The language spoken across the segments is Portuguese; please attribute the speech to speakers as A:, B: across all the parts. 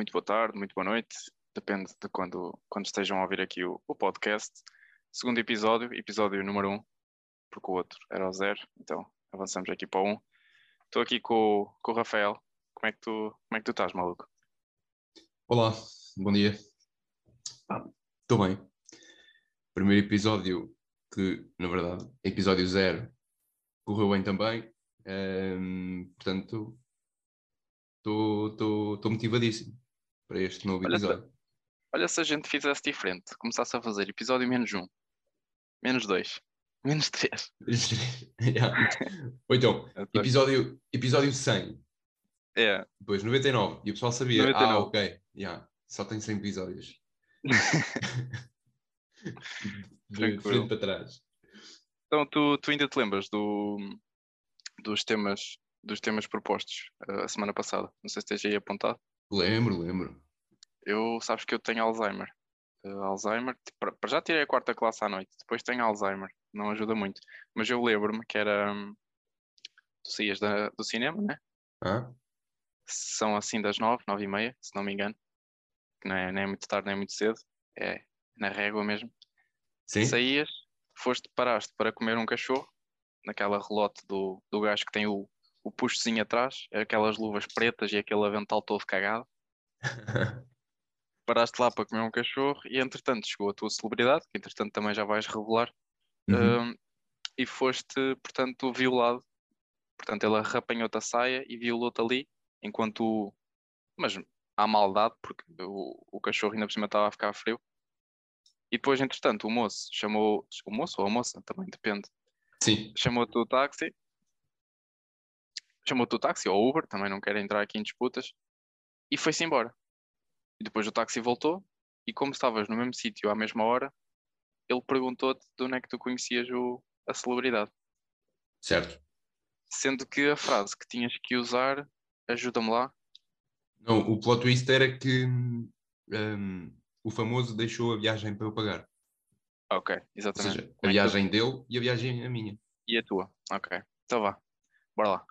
A: muito boa tarde, muito boa noite, depende de quando, quando estejam a ouvir aqui o, o podcast. Segundo episódio, episódio número 1, um, porque o outro era o zero, então avançamos aqui para o 1. Um. Estou aqui com, com o Rafael. Como é, que tu, como é que tu estás, maluco?
B: Olá, bom dia. Estou ah, bem. Primeiro episódio que, na verdade, episódio zero, correu bem também. Um, portanto, estou motivadíssimo para este novo
A: olha
B: episódio.
A: Se, olha se a gente fizesse diferente, começasse a fazer episódio menos um, menos dois, menos três.
B: yeah. Ou então, episódio, episódio 100.
A: É.
B: Depois 99. E o pessoal sabia, 99. ah, ok, yeah, só tem 100 episódios. de frente para trás.
A: Então, tu, tu ainda te lembras do, dos temas dos temas propostos uh, a semana passada. Não sei se esteja aí apontado.
B: Lembro, lembro.
A: Eu, sabes que eu tenho Alzheimer. Uh, Alzheimer, para já tirei a quarta classe à noite, depois tenho Alzheimer, não ajuda muito. Mas eu lembro-me que era. Um, tu saías da, do cinema, né?
B: Ah?
A: São assim das nove, nove e meia, se não me engano. Não é, nem é muito tarde, nem é muito cedo. É na régua mesmo.
B: Sim.
A: Saías, foste, paraste para comer um cachorro, naquela relote do, do gajo que tem o, o puxozinho atrás, aquelas luvas pretas e aquele avental todo cagado. Paraste lá para comer um cachorro e entretanto chegou a tua celebridade, que entretanto também já vais revelar, uhum. um, e foste, portanto, violado. Portanto, ele arrapanhou-te a saia e violou-te ali, enquanto. Mas há maldade, porque o, o cachorro ainda por cima estava a ficar frio. E depois, entretanto, o moço chamou. O moço ou a moça, também depende.
B: Sim.
A: Chamou-te o táxi chamou-te o táxi ou Uber, também não quero entrar aqui em disputas, e foi-se embora. E depois o táxi voltou, e como estavas no mesmo sítio à mesma hora, ele perguntou-te de onde é que tu conhecias o, a celebridade.
B: Certo.
A: Sendo que a frase que tinhas que usar, ajuda-me lá.
B: Não, o plot twist era que um, o famoso deixou a viagem para eu pagar.
A: Ok, exatamente.
B: Ou seja, a viagem dele e a viagem a minha.
A: E a tua, ok. Então vá, bora lá.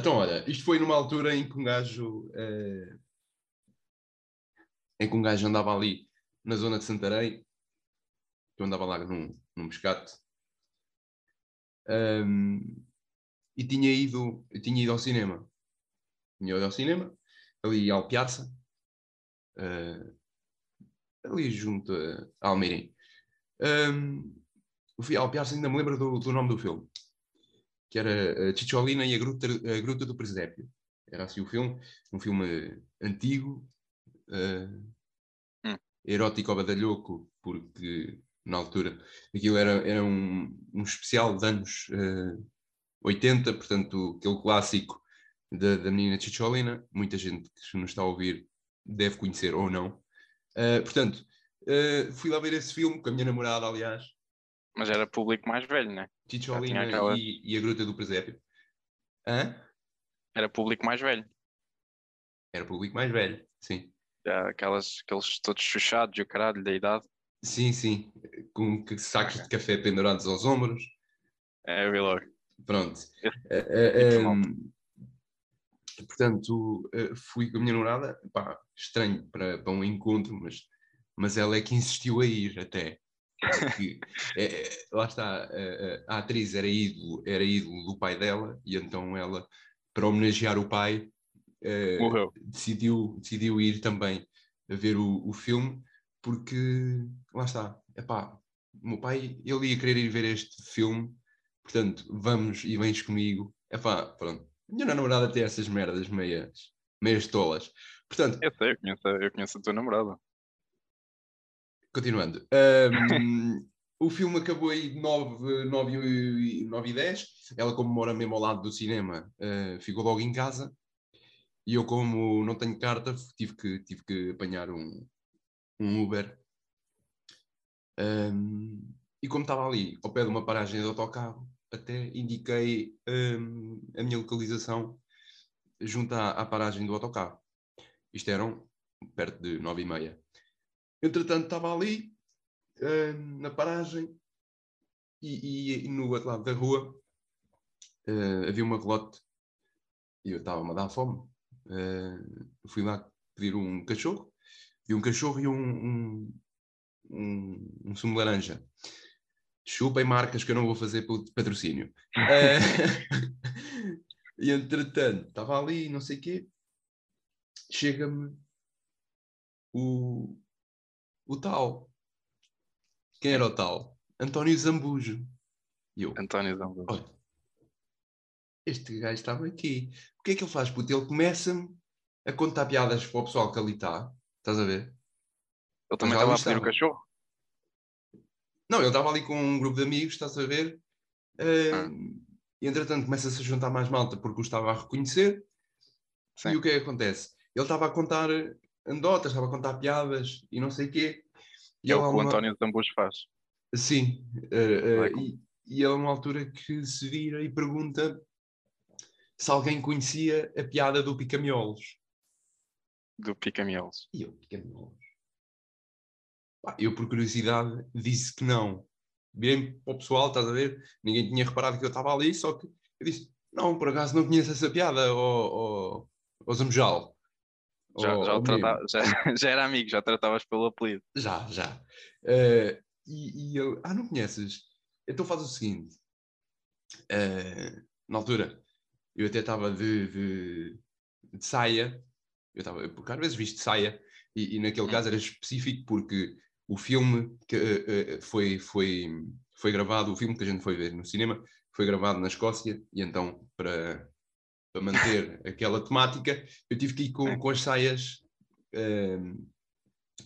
B: Então, olha, isto foi numa altura em que um gajo. Eh, em que um gajo andava ali na zona de Santarém, que eu andava lá num, num pescate, um, e tinha ido, tinha ido ao cinema. Tinha ido ao cinema, ali ao Piazza, uh, ali junto a Almeirim. Um, fui ao Piazza, ainda me lembro do, do nome do filme que era a Cicciolina e a Gruta, a Gruta do Presépio. Era assim o filme, um filme antigo, uh, hum. erótico badalhoco, porque na altura aquilo era, era um, um especial de anos uh, 80, portanto, aquele clássico da, da menina Cicciolina, muita gente que nos está a ouvir deve conhecer ou não. Uh, portanto, fui lá ver esse filme com a minha namorada, aliás,
A: mas era público mais velho, né?
B: Ticholina aquela... e, e, a Gruta do Presépio. Hã?
A: Era público mais velho.
B: Era público mais velho, sim.
A: Aquelas, aqueles todos chuchados e o caralho da idade.
B: Sim, sim. Com sacos de café pendurados aos ombros.
A: É, eu vi logo.
B: Pronto. Uh, uh, um, portanto, uh, fui com a minha namorada. Pá, estranho para, para um encontro, mas, mas ela é que insistiu a ir até. Porque, é, é, lá está, a, a, atriz era ídolo, era ídolo do pai dela, e então ela, para homenagear o pai, é, decidiu, decidiu ir também a ver o, o filme, porque lá está, epá, o meu pai, ele ia querer ir ver este filme, portanto, vamos e vens comigo. Epá, pronto. A minha namorada tem essas merdas meias, meias tolas. Portanto,
A: eu sei, eu conheço, eu conheço a tua namorada.
B: Continuando. Um, o filme acabou aí 9, 9, e, 9 e 10. Ela, como mora mesmo ao lado do cinema, uh, ficou logo em casa. E eu, como não tenho carta, tive que, tive que apanhar um, um Uber. Um, e como estava ali, ao pé de uma paragem de autocarro, até indiquei um, a minha localização junto à, à, paragem do autocarro. Isto eram perto de nove e meia. Entretanto, estava ali, uh, na paragem, e, e, e, no outro lado da rua uh, havia uma relote, e eu estava-me a dar fome. Uh, fui lá pedir um cachorro, e um cachorro e um, um, um, um sumo de laranja. Chupem marcas que eu não vou fazer patrocínio. uh, e entretanto, estava ali, não sei o quê, chega-me o, o tal. Quem era o tal? António Zambujo.
A: E eu, António Zambujo. Olha,
B: este gajo estava aqui. O que é que ele faz? Puto? Ele começa-me a contar piadas para o pessoal que ali está. Estás a ver?
A: Ele também estava a pedir o cachorro?
B: Não, ele estava ali com um grupo de amigos, estás a ver? Uh, ah. E entretanto começa-se a juntar mais malta porque o estava a reconhecer. Sim. E o que é que acontece? Ele estava a contar andotas, estava a contar piadas e não sei o quê.
A: E é o que o António Tambos faz.
B: Sim. Uh, uh, e, e ele, uma altura que se vira e pergunta se alguém conhecia a piada do Picamiolos.
A: Do Picamiolos.
B: E eu, Picamiolos? Eu, por curiosidade, disse que não. Virei para o pessoal, estás a ver? Ninguém tinha reparado que eu estava ali, só que eu disse: Não, por acaso não conheço essa piada, ó, ó, Zamujal.
A: Já, já, tratava, já, já, era amigo, já tratavas pelo apelido.
B: Já, já. Uh, e, e eu, ah, não conheces? Então faz o seguinte: uh, na altura, eu até estava de, de, de, saia, eu estava, porque às vezes visto de saia, e, e naquele hum. caso era específico porque o filme que uh, foi, foi, foi gravado, o filme que a gente foi ver no cinema, foi gravado na Escócia, e então, para, para manter aquela temática, eu tive que ir com, com as saias uh,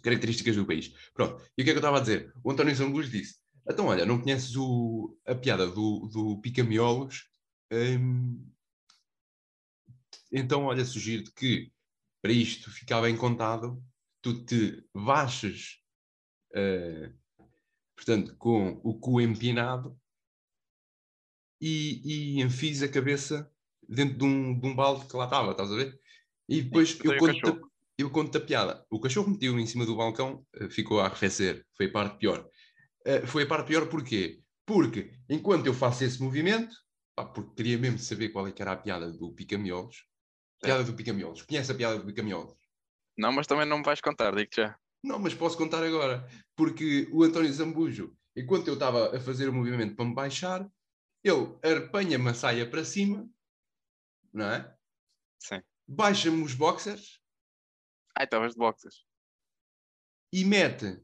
B: características do país. Pronto, e o que é que eu estava a dizer? O António Zambujo disse: então, olha, não conheces o, a piada do, do Pica-Miolos? Um, então, olha, sugiro-te que para isto ficar bem contado, tu te baixes uh, portanto, com o cu empinado e, e enfis a cabeça dentro de um, de um balde que lá estava, estás a ver? E depois eu conto, eu conto a piada. O cachorro meteu em cima do balcão, uh, ficou a arrefecer, foi a parte pior. Uh, foi a parte pior porquê? Porque enquanto eu faço esse movimento, pá, porque queria mesmo saber qual é que era a piada do pica-miolos. Piada do pica-miolos. Conhece a piada do pica-miolos?
A: Não, mas também não me vais contar, digo já.
B: Não, mas posso contar agora. Porque o António Zambujo, enquanto eu estava a fazer o movimento para me baixar, ele arpanha-me a saia para cima, não é?
A: Sim.
B: Baixa-me os boxers.
A: Ai, estavas de boxers.
B: E mete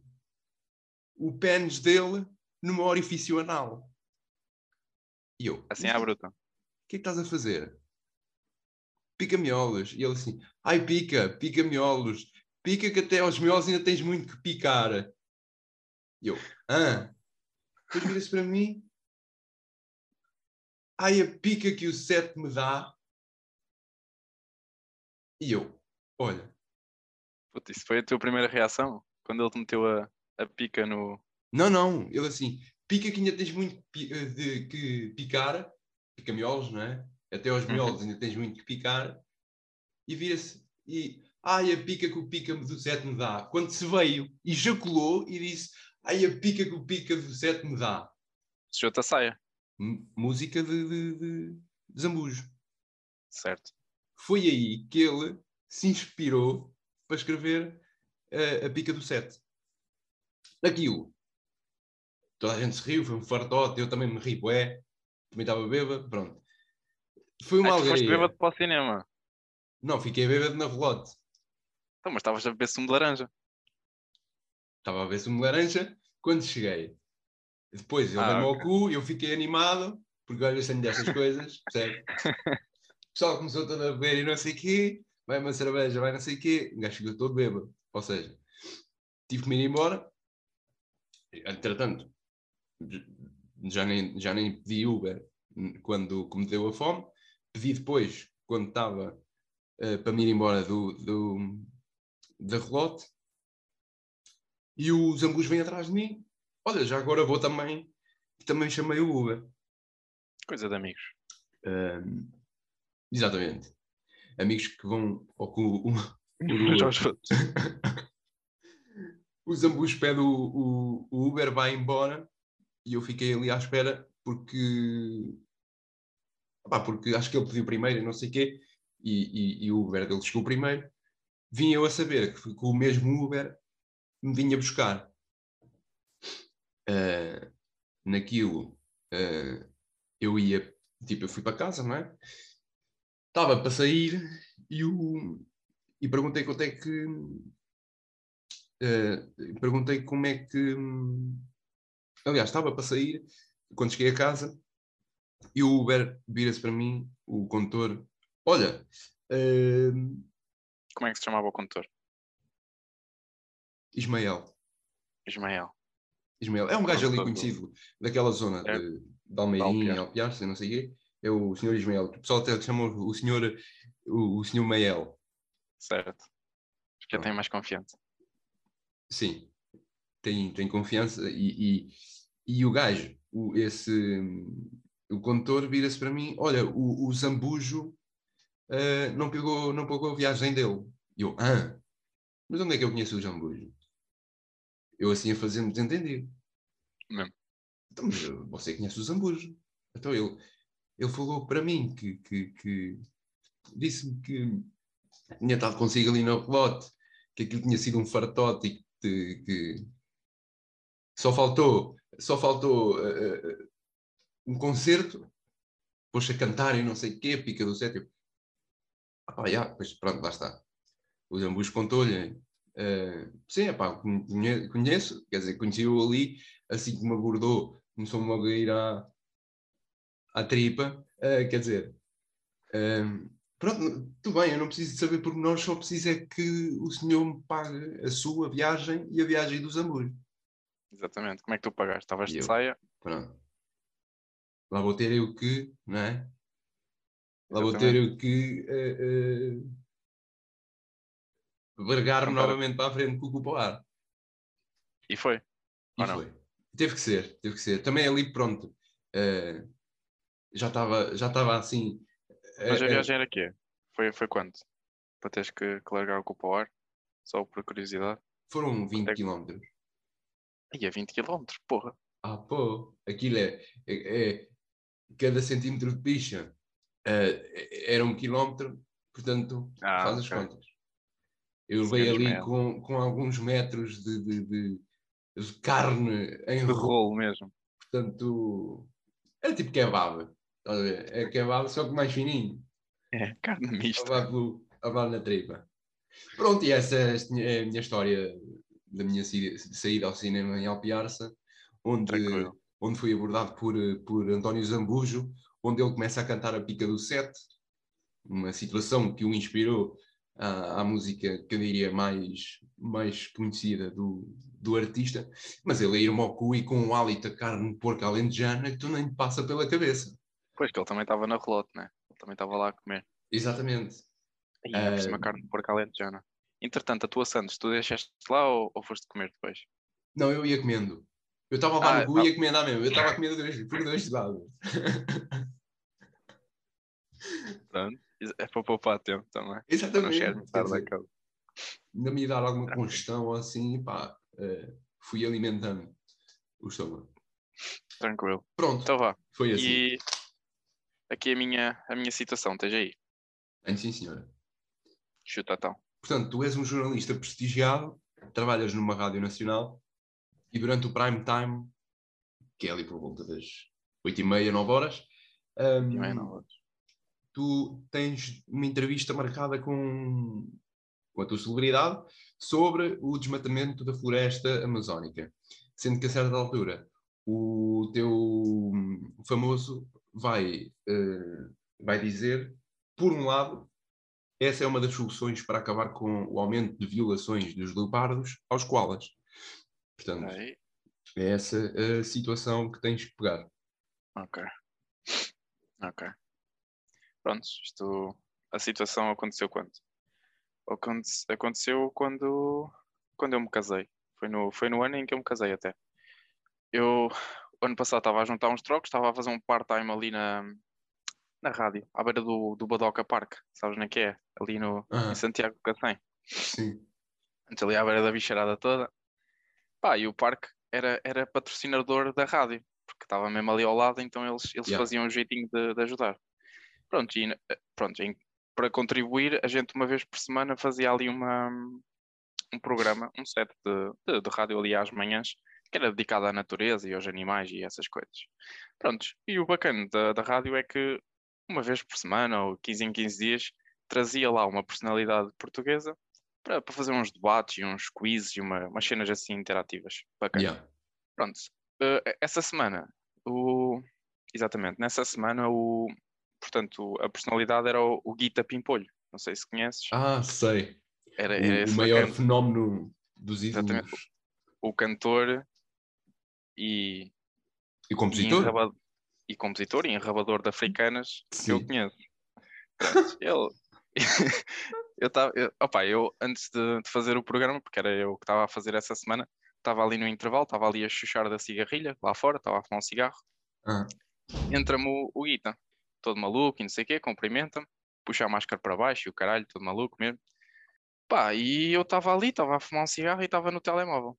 B: o pênis dele numa orifício anal. E eu.
A: Assim à bruta. O
B: que é que estás a fazer? Pica miolos. E ele assim, ai pica, pica miolos pica que até aos miolos ainda tens muito que picar. E eu, ah. Depois vira-se para mim, ai a pica que o sete me dá. E eu, olha.
A: Puta, isso foi a tua primeira reação? Quando ele te meteu a, a pica no.
B: Não, não, ele assim, pica que ainda tens muito eh, de que picar, pica miolos, não é? Até aos uhum. miolos ainda tens muito que picar, e vira-se, e ai a pica que o pica do sete me dá. Quando se veio, ejaculou e disse, ai a pica que o pica do sete me dá.
A: Sujou-te a saia.
B: M música de, de, de, de Zambujo.
A: Certo.
B: Foi aí que ele se inspirou para escrever uh, a pica do sete. Aquilo. Toda a gente se riu, foi um fartote, eu também me ri, bué. Também estava bêbado, pronto. Foi uma alegria. Foste
A: bêbado para o cinema?
B: Não, fiquei bêbado na relote.
A: Então, mas estavas a beber sumo de laranja.
B: Estava a beber sumo de laranja quando cheguei. Depois ele ah, deu-me okay. ao cu, eu fiquei animado, porque olha, tenho destas coisas, percebe? O pessoal começou todo a beber e não sei o quê, vai uma cerveja, vai não sei o quê, o gajo ficou todo bêbado. Ou seja, tive que me ir embora. Entretanto, já nem, já nem pedi Uber quando me deu a fome. Pedi depois, quando estava uh, para me ir embora do, do, da relote. E o Zambus vem atrás de mim. Olha, já agora vou também. Também chamei o Uber.
A: Coisa de amigos.
B: Um, exatamente. Amigos que vão ao cu. O, o, Zambus pede o, o, Uber, vai embora e eu fiquei ali à espera porque. porque acho que ele pediu primeiro e não sei o quê. e, e, e o Uber dele chegou primeiro, vim eu a saber que, que o mesmo Uber me vinha buscar. Uh, naquilo, uh, eu ia, tipo, eu fui para casa, não é? Estava para sair e, o, e perguntei quanto é que. Uh, perguntei como é que. Aliás, estava para sair, quando cheguei a casa, e o Uber vira-se para mim, o condutor: Olha. Uh,
A: como é que se chamava o condutor?
B: Ismael.
A: Ismael.
B: Ismael. É um gajo ali conhecido daquela zona é. de, de Almeirim, Alpiar, não sei o quê. É o senhor Ismael. O pessoal até chama o senhor, o, o senhor Mael.
A: Certo. Já tem mais confiança.
B: Sim. Tem, tem confiança e, e, e o gajo, o, esse, o condutor vira-se para mim, olha, o, o Zambujo uh, não, pegou, não pagou a viagem dele. E eu, ah, mas onde é que eu conheço o Zambujo? Eu assim a fazer-me desentendido.
A: Mesmo.
B: Então, mas você conhece o Zambujo. Então ele, ele falou para mim que, que, que disse-me que tinha estado consigo ali no relote, que aquilo tinha sido um fartote e que, que só faltou, só faltou uh, um concerto, pôs a cantar e não sei o quê, pica do sétimo. Ah pá, já, pois pronto, lá está. O Zambujo contou-lhe Uh, sim, epá, conheço, quer dizer, conheci-o ali, assim que me abordou, começou-me a ir à, à tripa, uh, quer dizer, uh, pronto, tudo bem, eu não preciso de saber pormenores, só preciso é que o senhor me pague a sua viagem e a viagem do Zambujo.
A: Exatamente, como é que tu pagaste? Estavas de saia?
B: Pronto. Lá vou ter eu que, não é? Lá vou ter eu que vergar novamente para a frente com o cupo ar.
A: E foi.
B: E foi. Teve que ser, teve que ser. Também ali, pronto, uh, já estava já estava assim.
A: Mas a viagem era quê? Foi, foi quanto? Para teres que, que largar o cupo ao ar? Só por curiosidade?
B: Foram 20 é... km.
A: E é 20 km, porra.
B: Ah, pô, aquilo é, é, é cada centímetro de picha uh, era um quilómetro, portanto, ah, faz as okay. contas. Eu levei ali com, com alguns metros de, de, de, de carne em
A: de rolo mesmo.
B: Portanto, era tipo kebab. É kebab, só que mais fininho.
A: É, carne mista.
B: A bar na tripa. Pronto, e essa é a minha história da minha saída ao cinema em Alpiarça, onde, onde fui abordado por, por António Zambujo, onde ele começa a cantar a pica do sete, uma situação que o inspirou à, à, música que eu diria mais, mais conhecida do, do artista, mas ele é irmão ao cu e com um hálito a carne de porco alentejana que tu nem passa pela cabeça.
A: Pois, que ele também estava na relote, né? Ele também estava lá a comer.
B: Exatamente.
A: E é por cima uh... carne de porco alentejana. Entretanto, a tua Santos, tu deixaste lá ou, ou foste comer depois?
B: Não, eu ia comendo. Eu estava lá ah, no cu e ia comendo lá mesmo. Eu estava a comer dois, por dois lados.
A: Pronto. É para poupar tempo também.
B: Exatamente. Dizer, ainda me dar alguma congestão ou assim, pá, uh, fui alimentando o estômago.
A: Tranquilo.
B: Pronto.
A: Então vá.
B: Foi assim.
A: E aqui a minha, a minha situação, esteja aí.
B: Bem, sim, senhora.
A: Chuta então.
B: Portanto, tu és um jornalista prestigiado, trabalhas numa rádio nacional e durante o prime time, que é ali por volta das 8h30, 9 horas, um,
A: 8h30, 9 horas
B: tu tens uma entrevista marcada com, com a tua celebridade sobre o desmatamento da floresta amazónica. Sendo que a certa altura o teu famoso vai, uh, vai dizer, por um lado, essa é uma das soluções para acabar com o aumento de violações dos leopardos aos koalas. Portanto, é essa a situação que tens que pegar.
A: Ok. Ok. Pronto, isto, a situação aconteceu quando? Aconteceu quando, quando eu me casei. Foi no, foi no ano em que eu me casei até. Eu, ano passado, estava a juntar uns trocos, estava a fazer um part-time ali na, na rádio, à beira do, do Badoca Park, sabes nem que é? Ali no, em Santiago do Cacém.
B: Sim.
A: Antes ali à beira da bicharada toda. Pá, e o parque era, era patrocinador da rádio, porque estava mesmo ali ao lado, então eles, eles yeah. faziam um jeitinho de, de ajudar. Pronto, e, eh, pronto para contribuir, a gente uma vez por semana fazia ali uma, um programa, um set de, de, de rádio ali às manhãs, que era dedicado à natureza e aos animais e essas coisas. Prontos, e o bacana da, da rádio é que uma vez por semana ou 15 em 15 dias trazia lá uma personalidade portuguesa para, para fazer uns debates e uns quizzes e uma, umas cenas assim interativas. Bacana.
B: Yeah.
A: Pronto, uh, essa semana, o... exatamente, nessa semana, o... portanto, a personalidade era o, o Guita Pimpolho. Não sei se conheces.
B: Ah, sei.
A: Era,
B: O,
A: era
B: o maior fenómeno dos ídolos.
A: Exatamente. o cantor e,
B: E
A: e,
B: compositor?
A: enraba- e compositor e enrabador de africanas que eu
B: Sim.
A: conheço. Pronto, ele. eu estava. Eu, opa, eu antes de, de fazer o programa, porque era eu que estava a fazer essa semana, estava ali no intervalo, estava ali a chuchar da cigarrilha lá fora, estava a fumar um cigarro.
B: Ah,
A: Entra-me o, o Guita, todo maluco e não sei o quê, cumprimenta-me, puxa a máscara para baixo e o caralho, todo maluco mesmo. Pá, e eu estava ali, estava a fumar um cigarro e estava no telemóvel.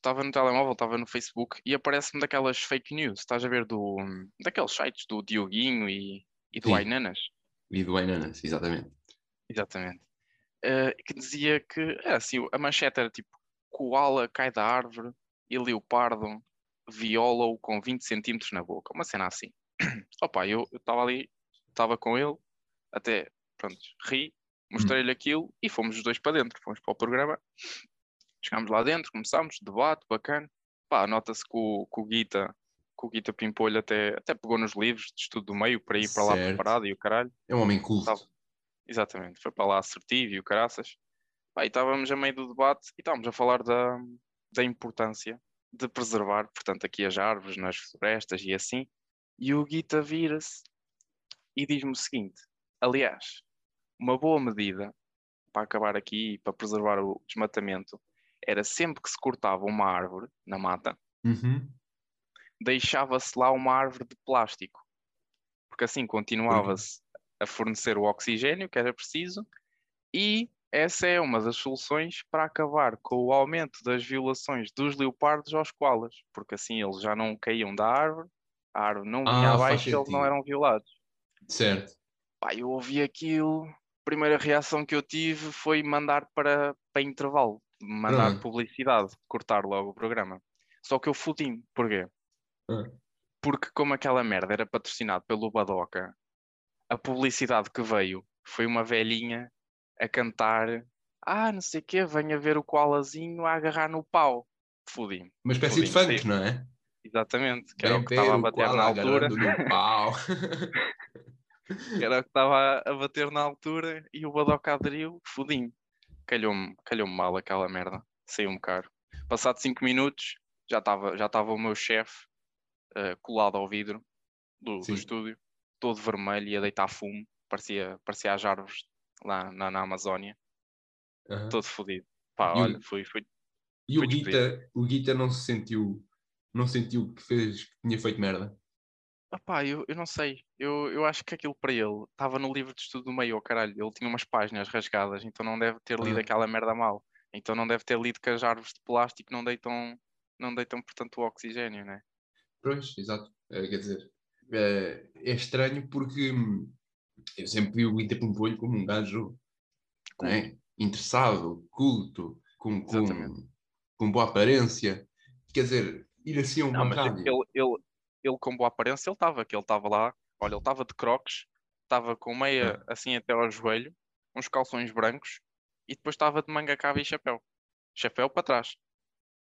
A: Estava no telemóvel, estava no Facebook e aparece-me daquelas fake news, estás a ver, do, daqueles sites do Dioguinho e, e do. Ainanas.
B: e do Enanas, exatamente.
A: Exatamente. Eh, que dizia que era assim, a manchete era tipo koala cai da árvore e leopardo viola-o com 20 centímetros na boca. Uma cena assim. Opa, eu estava ali, estava com ele, até, pronto, ri, mostrei-lhe aquilo e fomos os dois para dentro. Fomos para o programa, chegámos lá dentro, começámos, debate, bacana. Pá, nota-se que o, que o Guita, que o Guita Pimpolho até, até pegou nos livros de estudo do meio para ir para lá preparado e o caralho.
B: É um homem culto.
A: Estava- Exatamente, foi para lá assertivo e o caraças. Pá, e estávamos a meio do debate e estávamos a falar da, da importância de preservar, portanto, aqui as árvores nas florestas e assim. E o Guita vira-se e diz-me o seguinte: aliás, uma boa medida para acabar aqui e para preservar o desmatamento era sempre que se cortava uma árvore na mata,
B: Uhum.
A: deixava-se lá uma árvore de plástico, porque assim continuava-se a fornecer o oxigênio que era preciso e essa é uma das soluções para acabar com o aumento das violações dos leopardos aos koalas, porque assim eles já não caíam da árvore, a árvore não vinha
B: Ah,
A: abaixo e eles não eram violados.
B: Certo.
A: Pá, eu ouvi aquilo, a primeira reação que eu tive foi mandar para, para intervalo, mandar
B: Pronto.
A: publicidade, cortar logo o programa. Só que eu fodi-me, porquê?
B: Ah.
A: Porque como aquela merda era patrocinado pelo Badoca, a publicidade que veio foi uma velhinha a cantar ah, não sei o quê, venha ver o koalazinho a agarrar no pau. Fodi-me,
B: Uma espécie de funk, não é?
A: exatamente, que era
B: Vem
A: o que estava a bater na altura.
B: pau.
A: que era o que estava a bater na altura e o Badoca aderiu, fodinho. Calhou-me calhou mal aquela merda, saiu-me caro. Passado 5 minutos, já estava já estava o meu chefe eh, colado ao vidro do, do estúdio, todo vermelho e a deitar fumo, parecia, parecia as árvores lá na, na Amazónia,
B: Aham.
A: todo fodido. Pá,
B: E o-
A: olha, fui, fui,
B: E o
A: Foi
B: Guita, o Guita não se sentiu, não sentiu que fez, que tinha feito merda.
A: Opá, eu, eu não sei. Eu, eu acho que aquilo para ele estava no livro de estudo do meio, oh, caralho. Ele tinha umas páginas rasgadas, então não deve ter lido
B: Ah.
A: aquela merda mal. Então não deve ter lido que as árvores de plástico não deitam, não deitam portanto, o oxigênio, né?
B: Pois, exato. Eh, quer dizer, eh, é estranho porque hum, eu sempre vi o Pimpolho como um gajo não é? interessado, culto, com, com, com boa aparência. Quer dizer, ir assim a uma
A: Não, mas
B: rádio.
A: ele, ele, ele com boa aparência, ele estava, que ele estava lá, olha, ele estava de crocs, estava com meia assim até ao joelho, uns calções brancos, e depois estava de manga cava e chapéu. Chapéu para trás.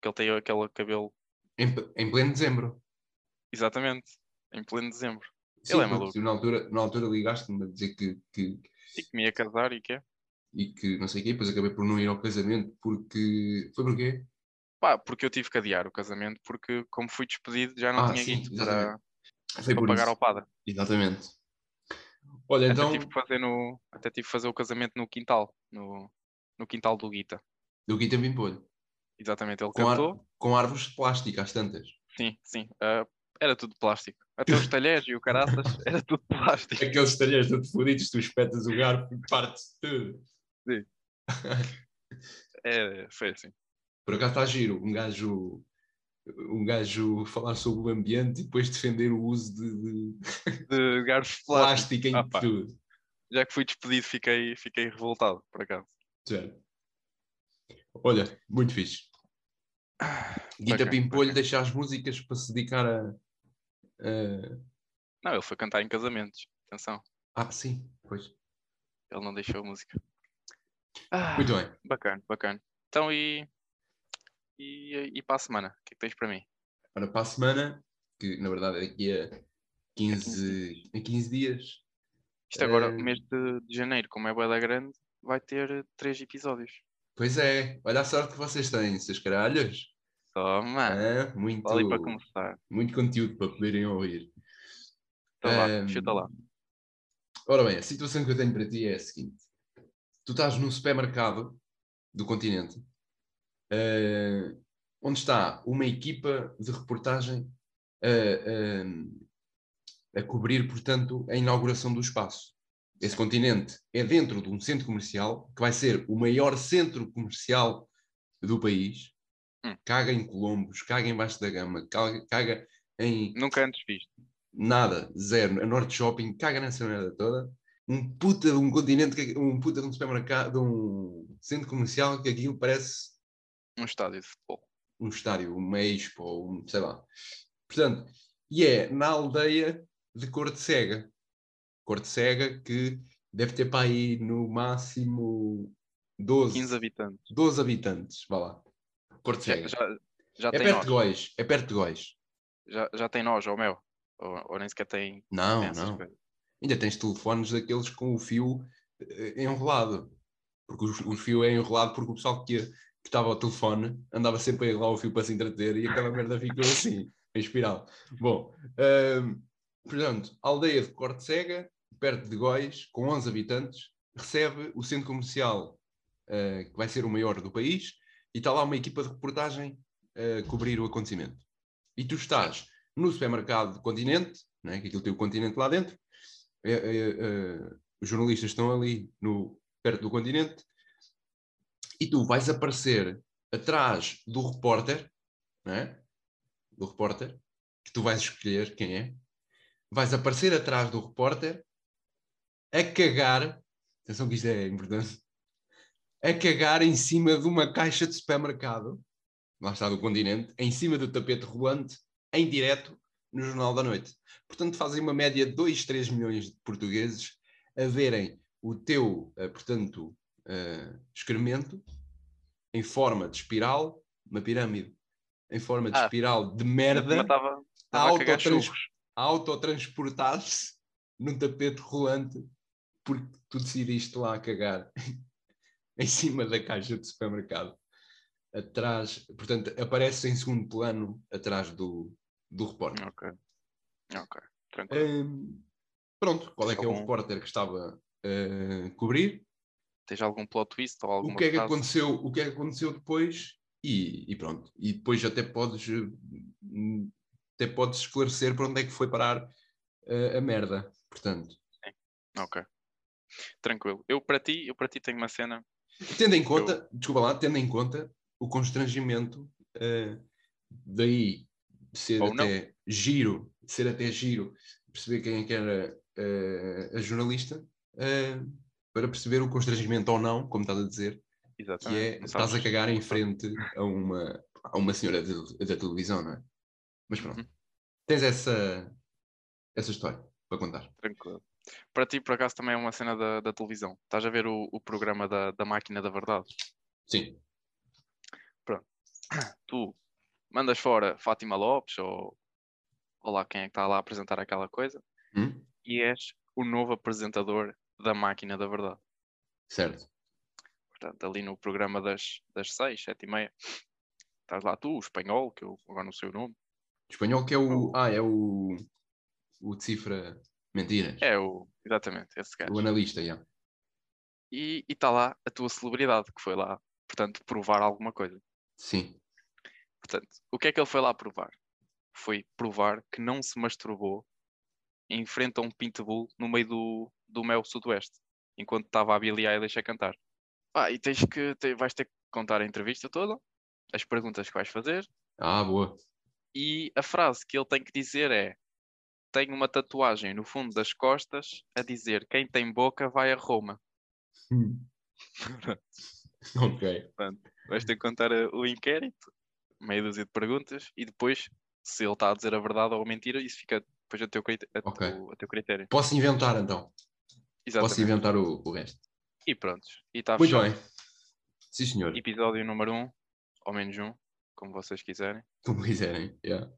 A: Que ele tem aquele cabelo,
B: Em, em pleno dezembro.
A: exatamente, em pleno dezembro.
B: Sim,
A: Ele é maluco.
B: na altura, na altura ligaste-me a dizer que, que,
A: E que me ia casar e que
B: e que não sei o quê, depois acabei por não ir ao casamento porque. Foi porquê?
A: Pá, porque eu tive que adiar o casamento, porque como fui despedido já não
B: Ah,
A: tinha
B: sim,
A: guito
B: exatamente.
A: para, para pagar
B: isso.
A: ao padre.
B: Exatamente. Olha, então,
A: Até tive que fazer no, até tive que fazer o casamento no quintal, no, no quintal do Guita.
B: do Guita Pimpolho.
A: Exatamente, ele
B: Com, ar-
A: cantou.
B: com árvores de plástico às tantas.
A: Sim, sim. ah, era tudo plástico. Até os talheres e o caraças era tudo plástico.
B: Aqueles talheres todos fodidos, tu espetas o garfo e partes tudo.
A: É, foi assim.
B: Por acaso está giro, um gajo, um gajo falar sobre o ambiente e depois defender o uso de, de
A: De garfos
B: plástico em
A: Ah,
B: tudo.
A: já que fui despedido, fiquei, fiquei revoltado, por acaso.
B: Sério. Olha, muito fixe. Guita
A: Bacana,
B: Pimpolho
A: bacana.
B: deixa as músicas para se dedicar a. a-
A: Não, ele foi cantar em casamentos. Atenção,
B: Ah, sim, pois.
A: ele não deixou a música. Ah,
B: Muito bem.
A: bacana, bacana. Então e, e, e para a semana? O que é que tens para mim?
B: Ora, para a semana, que na verdade é daqui a 15, a 15 dias.
A: Isto agora,
B: Eh,
A: mês de, de janeiro, como é da grande, vai ter eh, três episódios.
B: Pois é, olha a sorte que vocês têm, seus caralhos.
A: Toma,
B: Ah, muito,
A: só ali para começar.
B: muito conteúdo para poderem ouvir.
A: Então lá,
B: Ahm,
A: chuta lá.
B: Ora bem, a situação que eu tenho para ti é a seguinte: tu estás num supermercado do continente eh, onde está uma equipa de reportagem eh, eh, a cobrir, portanto, a inauguração do espaço. Esse continente é dentro de um centro comercial que vai ser o maior centro comercial do país.
A: Hum.
B: Caga em Colombos, caga em Baixo da Gama, caga, caga em
A: Nunca antes visto.
B: nada, zero. A Norte Shopping caga nessa merda toda. Um puta de um continente, que- um puta de um supermercado, de um centro comercial que aquilo parece
A: Um estádio de futebol.
B: um estádio, uma expo, um, sei lá. Portanto, e é na aldeia de Corte Cega. Corte Cega que deve ter para aí no máximo 12,
A: 15 habitantes.
B: 12 habitantes, vá lá. Corte Cega.
A: já, já
B: é perto de Góis, é perto de Góis.
A: Já, já tem nós, ou mel. Ou, ou nem sequer tem,
B: Não,
A: tem
B: não.
A: coisas.
B: Ainda tens telefones daqueles com o fio eh, enrolado. Porque o, o fio é enrolado porque o pessoal que, que estava ao telefone andava sempre a enrolar o fio para se entreter e aquela merda ficou assim, em espiral. Bom, ahm, portanto, aldeia de Corte Cega, perto de Góis, com 11 habitantes, recebe o centro comercial eh, que vai ser o maior do país e está lá uma equipa de reportagem a cobrir o acontecimento. E tu estás no supermercado do continente, né, que aquilo tem o continente lá dentro, é, os jornalistas estão ali no, perto do continente e tu vais aparecer atrás do repórter, né? do repórter, que tu vais escolher quem é, vais aparecer atrás do repórter a cagar, atenção que isto é importante, a cagar em cima de uma caixa de supermercado, lá está do continente, em cima do tapete rolante, em direto, no Jornal da Noite. Portanto, fazem uma média de 2, 3 milhões de portugueses a verem o teu, eh, portanto, eh, excremento em forma de espiral, uma pirâmide, em forma de
A: Ah,
B: espiral de merda,
A: estava
B: a,
A: estava a cagar
B: autotrans
A: churros.
B: a autotransportar-se num tapete rolante porque tu decidiste lá cagar em cima da caixa de supermercado. Atrás, portanto, aparece em segundo plano atrás do, do repórter.
A: Ok. Ok. Tranquilo.
B: Hum, pronto, qual é que é o repórter que estava a cobrir?
A: Tens algum plot twist ou alguma
B: O que é que
A: frase?
B: aconteceu? O que é que aconteceu depois? E, e pronto. E depois até podes hum, até podes esclarecer para onde é que foi parar eh, a merda. Portanto,
A: Ok. Tranquilo. Eu para ti, eu para ti tenho uma cena.
B: tendo em conta, desculpa lá, tendo em conta o constrangimento eh, daí ser
A: Ou não.
B: até giro, ser até giro, perceber quem é que era eh, a jornalista, eh, para perceber o constrangimento ou não, como estás a dizer, que
A: Exatamente.
B: é
A: Não
B: estás a
A: sabes-
B: cagar em frente a uma, a uma senhora da televisão, não é? Mas pronto,
A: Uhum.
B: tens essa, essa história para contar.
A: Tranquilo. Para ti, por acaso, também é uma cena da, da televisão. Estás a ver o, o programa da, da Máquina da Verdade?
B: Sim,
A: Tu mandas fora Fátima Lopes ou, ou lá quem é que está lá a apresentar aquela coisa
B: Hum?
A: e és o novo apresentador da Máquina da Verdade.
B: certo.
A: Portanto, ali no programa das, das seis, sete e meia, estás lá tu, o espanhol, que eu agora não sei o nome.
B: Espanhol que é o. Ah, é o. O decifra mentiras.
A: É o, exatamente, esse gajo.
B: O analista, já.
A: E está lá a tua celebridade, que foi lá, portanto, provar alguma coisa.
B: Sim.
A: Portanto, o que é que ele foi lá provar? Foi provar que não se masturbou em frente a um pitbull no meio do, do mel sudoeste, enquanto estava a Billie Eilish a cantar. Ah, e tens que, te- vais ter que contar a entrevista toda, as perguntas que vais fazer,
B: Ah, boa.
A: e a frase que ele tem que dizer é tem uma tatuagem no fundo das costas a dizer quem tem boca vai a Roma.
B: Ok.
A: Vais ter que contar eh, o inquérito, meia dúzia de perguntas, e depois, se ele está a dizer a verdade ou a mentira, isso fica depois a teu, a
B: Ok.
A: teu, a teu critério.
B: Posso inventar então?
A: Exatamente.
B: Posso inventar o, o resto.
A: E pronto. E está
B: Muito
A: fechado.
B: bem. Sim, senhor.
A: Episódio número 1, um, ou menos um, como vocês quiserem.
B: Como quiserem. yeah.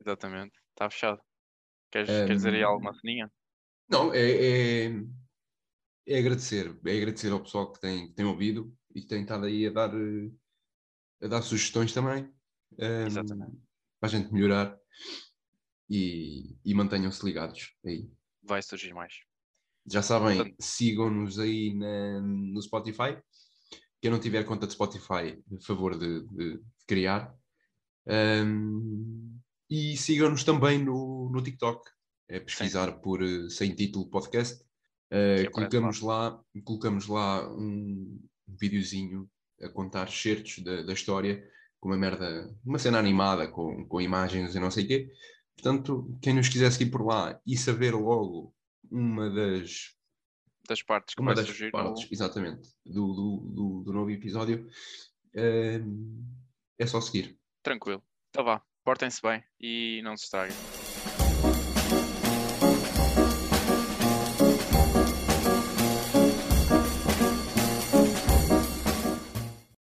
A: Exatamente. Está fechado. Queres,
B: Ehm,
A: queres dizer aí alguma ceninha?
B: Não, é, é, é agradecer. É agradecer ao pessoal que tem, que tem ouvido e que tem estado aí a dar, eh, a dar sugestões também. ehm,
A: Exatamente.
B: Para a gente melhorar. E, e mantenham-se ligados aí.
A: Vai surgir mais.
B: Já sabem, sigam-nos aí na- no Spotify. Quem não tiver conta de Spotify, favor de, de- de criar. Ahm, e sigam-nos também no, no TikTok. É pesquisar por eh, sem título podcast.
A: Aparece
B: colocamos lá, colocamos lá um videozinho a contar certos da, da história com uma merda, uma cena animada com, com imagens e não sei o quê. Portanto, quem nos quiser seguir por lá e saber logo uma das
A: Das partes que
B: uma
A: vai
B: das
A: surgir
B: partes,
A: no...
B: exatamente, do, do, do, do novo episódio, eh, é só seguir.
A: Tranquilo. Então vá. Portem-se bem e não se estraguem.